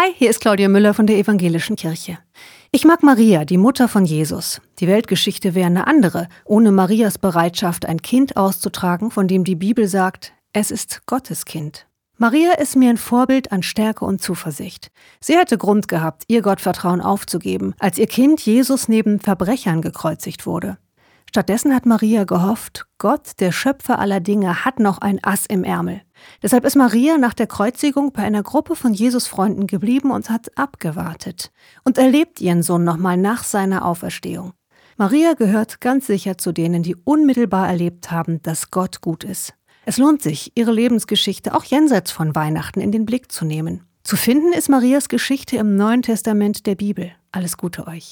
Hi, hier ist Claudia Müller von der Evangelischen Kirche. Ich mag Maria, die Mutter von Jesus. Die Weltgeschichte wäre eine andere, ohne Marias Bereitschaft, ein Kind auszutragen, von dem die Bibel sagt, es ist Gottes Kind. Maria ist mir ein Vorbild an Stärke und Zuversicht. Sie hätte Grund gehabt, ihr Gottvertrauen aufzugeben, als ihr Kind Jesus neben Verbrechern gekreuzigt wurde. Stattdessen hat Maria gehofft, Gott, der Schöpfer aller Dinge, hat noch ein Ass im Ärmel. Deshalb ist Maria nach der Kreuzigung bei einer Gruppe von Jesus-Freunden geblieben und hat abgewartet und erlebt ihren Sohn nochmal nach seiner Auferstehung. Maria gehört ganz sicher zu denen, die unmittelbar erlebt haben, dass Gott gut ist. Es lohnt sich, ihre Lebensgeschichte auch jenseits von Weihnachten in den Blick zu nehmen. Zu finden ist Marias Geschichte im Neuen Testament der Bibel. Alles Gute euch.